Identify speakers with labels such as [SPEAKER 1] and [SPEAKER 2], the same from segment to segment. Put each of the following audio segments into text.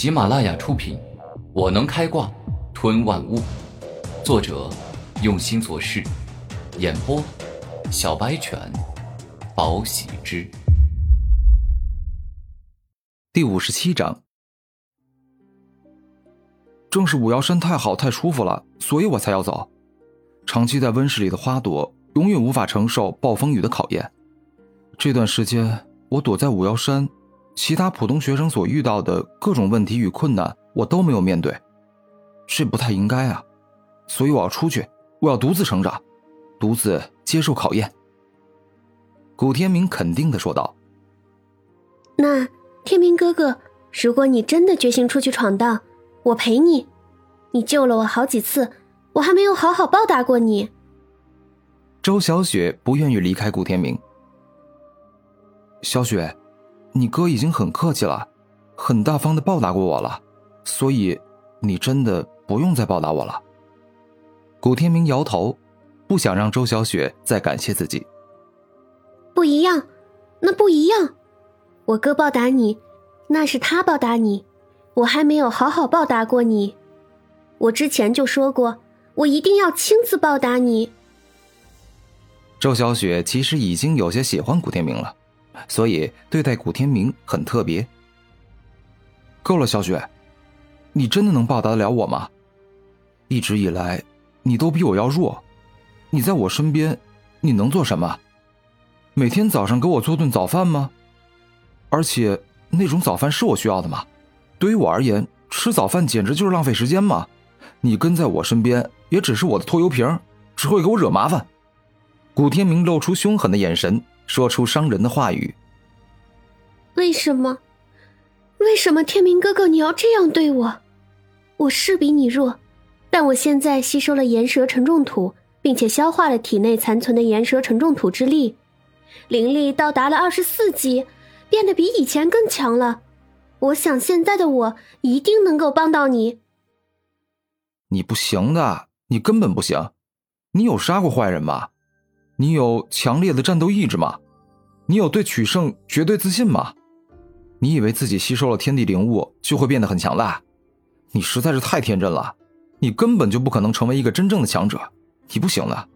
[SPEAKER 1] 喜马拉雅出品，《我能开挂吞万物》，作者用心做事，演播小白犬，宝喜之。
[SPEAKER 2] 第五十七章，正是五妖山太好太舒服了，所以我才要走。长期在温室里的花朵，永远无法承受暴风雨的考验。这段时间，我躲在五妖山。其他普通学生所遇到的各种问题与困难，我都没有面对，这不太应该啊！所以我要出去，我要独自成长，独自接受考验。古天明肯定的说道：“
[SPEAKER 3] 那天明哥哥，如果你真的决心出去闯荡，我陪你。你救了我好几次，我还没有好好报答过你。”
[SPEAKER 2] 周小雪不愿意离开古天明。小雪。你哥已经很客气了，很大方的报答过我了，所以你真的不用再报答我了。古天明摇头，不想让周小雪再感谢自己。
[SPEAKER 3] 不一样，那不一样。我哥报答你，那是他报答你，我还没有好好报答过你。我之前就说过，我一定要亲自报答你。
[SPEAKER 2] 周小雪其实已经有些喜欢古天明了。所以对待古天明很特别。够了，小雪，你真的能报答得了我吗？一直以来，你都比我要弱，你在我身边，你能做什么？每天早上给我做顿早饭吗？而且那种早饭是我需要的吗？对于我而言，吃早饭简直就是浪费时间嘛！你跟在我身边，也只是我的拖油瓶，只会给我惹麻烦。古天明露出凶狠的眼神。说出伤人的话语。
[SPEAKER 3] 为什么？为什么天明哥哥你要这样对我？我是比你弱，但我现在吸收了岩蛇沉重土，并且消化了体内残存的岩蛇沉重土之力，灵力到达了二十四级，变得比以前更强了。我想现在的我一定能够帮到你。
[SPEAKER 2] 你不行的，你根本不行。你有杀过坏人吗？你有强烈的战斗意志吗？你有对取胜绝对自信吗？你以为自己吸收了天地灵物就会变得很强大？你实在是太天真了，你根本就不可能成为一个真正的强者，你不行的。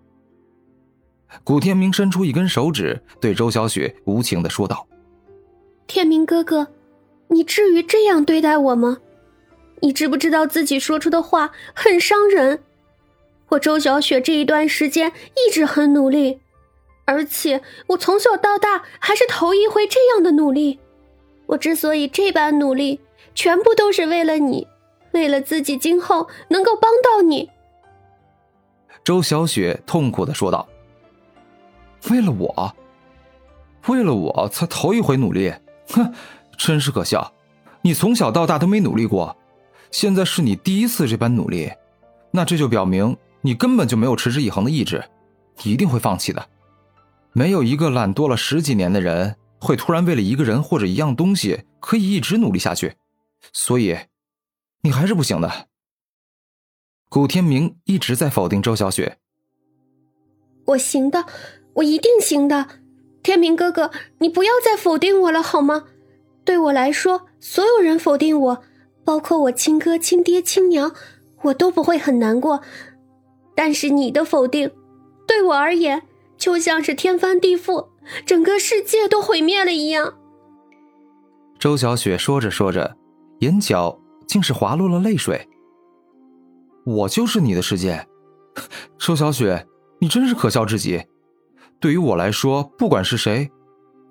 [SPEAKER 2] 古天明伸出一根手指，对周小雪无情的说道：“
[SPEAKER 3] 天明哥哥，你至于这样对待我吗？你知不知道自己说出的话很伤人？”我周小雪这一段时间一直很努力，而且我从小到大还是头一回这样的努力。我之所以这般努力，全部都是为了你，为了自己今后能够帮到你。
[SPEAKER 2] 周小雪痛苦的说道：“为了我，为了我才头一回努力，哼，真是可笑！你从小到大都没努力过，现在是你第一次这般努力，那这就表明……”你根本就没有持之以恒的意志，一定会放弃的。没有一个懒惰了十几年的人会突然为了一个人或者一样东西可以一直努力下去，所以，你还是不行的。古天明一直在否定周小雪。
[SPEAKER 3] 我行的，我一定行的。天明哥哥，你不要再否定我了好吗？对我来说，所有人否定我，包括我亲哥、亲爹、亲娘，我都不会很难过。但是你的否定，对我而言就像是天翻地覆，整个世界都毁灭了一样。
[SPEAKER 2] 周小雪说着说着，眼角竟是滑落了泪水。我就是你的世界，周小雪，你真是可笑至极。对于我来说，不管是谁，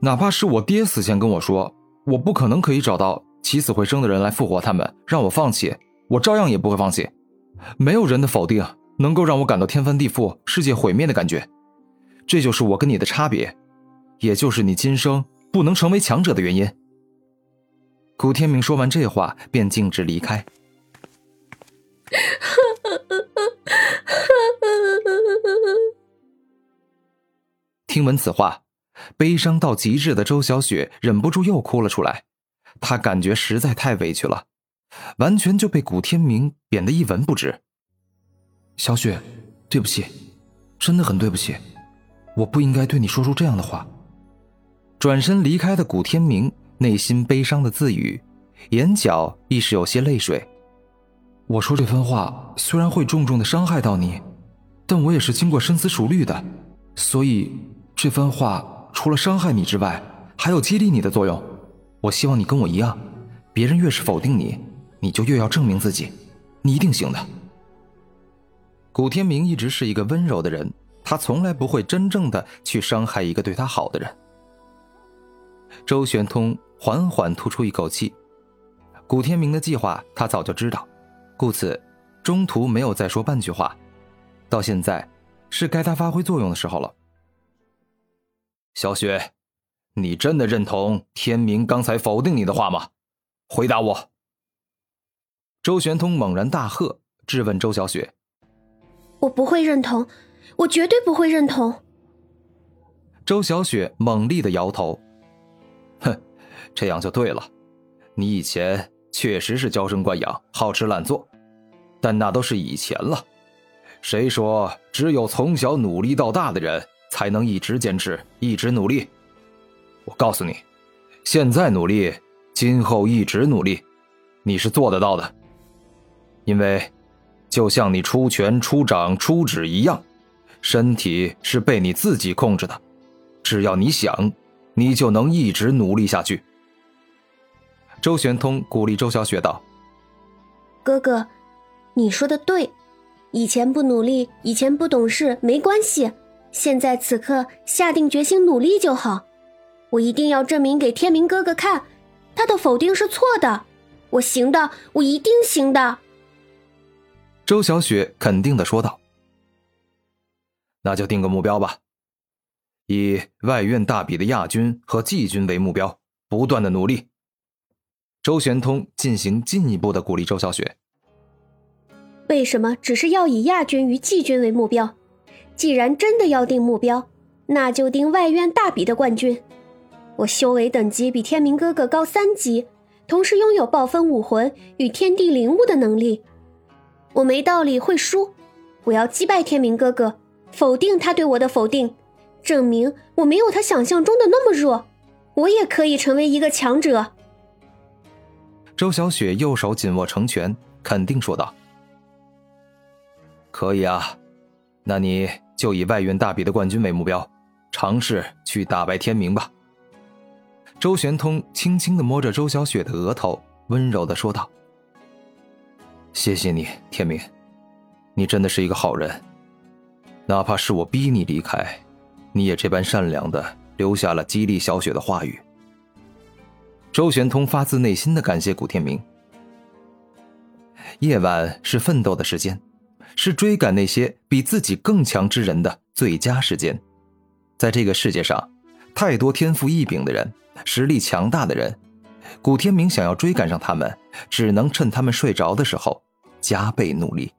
[SPEAKER 2] 哪怕是我爹死前跟我说，我不可能可以找到起死回生的人来复活他们，让我放弃，我照样也不会放弃。没有人的否定。能够让我感到天翻地覆、世界毁灭的感觉，这就是我跟你的差别，也就是你今生不能成为强者的原因。古天明说完这话，便径直离开。听闻此话，悲伤到极致的周小雪忍不住又哭了出来。她感觉实在太委屈了，完全就被古天明贬得一文不值。小雪，对不起，真的很对不起，我不应该对你说出这样的话。转身离开的古天明内心悲伤的自语，眼角亦是有些泪水。我说这番话虽然会重重的伤害到你，但我也是经过深思熟虑的，所以这番话除了伤害你之外，还有激励你的作用。我希望你跟我一样，别人越是否定你，你就越要证明自己，你一定行的。古天明一直是一个温柔的人，他从来不会真正的去伤害一个对他好的人。周玄通缓缓吐出一口气，古天明的计划他早就知道。故此，中途没有再说半句话。到现在，是该他发挥作用的时候了。小雪，你真的认同天明刚才否定你的话吗？回答我。周玄通猛然大喝，质问周小雪：“
[SPEAKER 3] 我不会认同，我绝对不会认同。”
[SPEAKER 2] 周小雪猛力的摇头：“哼，这样就对了。你以前……”确实是娇生惯养、好吃懒做，但那都是以前了。谁说只有从小努力到大的人才能一直坚持、一直努力？我告诉你，现在努力，今后一直努力，你是做得到的。因为，就像你出拳、出掌、出指一样，身体是被你自己控制的。只要你想，你就能一直努力下去。周玄通鼓励周小雪道：“
[SPEAKER 3] 哥哥，你说的对，以前不努力，以前不懂事没关系，现在此刻下定决心努力就好。我一定要证明给天明哥哥看，他的否定是错的，我行的，我一定行的。”
[SPEAKER 2] 周小雪肯定的说道：“那就定个目标吧，以外院大比的亚军和季军为目标，不断的努力。”周玄通进行进一步的鼓励周小雪。
[SPEAKER 3] 为什么只是要以亚军与季军为目标？既然真的要定目标，那就定外院大比的冠军。我修为等级比天明哥哥高三级，同时拥有暴风武魂与天地灵物的能力。我没道理会输。我要击败天明哥哥，否定他对我的否定，证明我没有他想象中的那么弱，我也可以成为一个强者。
[SPEAKER 2] 周小雪右手紧握成拳，肯定说道：“可以啊，那你就以外院大比的冠军为目标，尝试去打败天明吧。”周玄通轻轻的摸着周小雪的额头，温柔的说道：“谢谢你，天明，你真的是一个好人。哪怕是我逼你离开，你也这般善良的留下了激励小雪的话语。”周玄通发自内心的感谢古天明。夜晚是奋斗的时间，是追赶那些比自己更强之人的最佳时间。在这个世界上，太多天赋异禀的人，实力强大的人，古天明想要追赶上他们，只能趁他们睡着的时候加倍努力。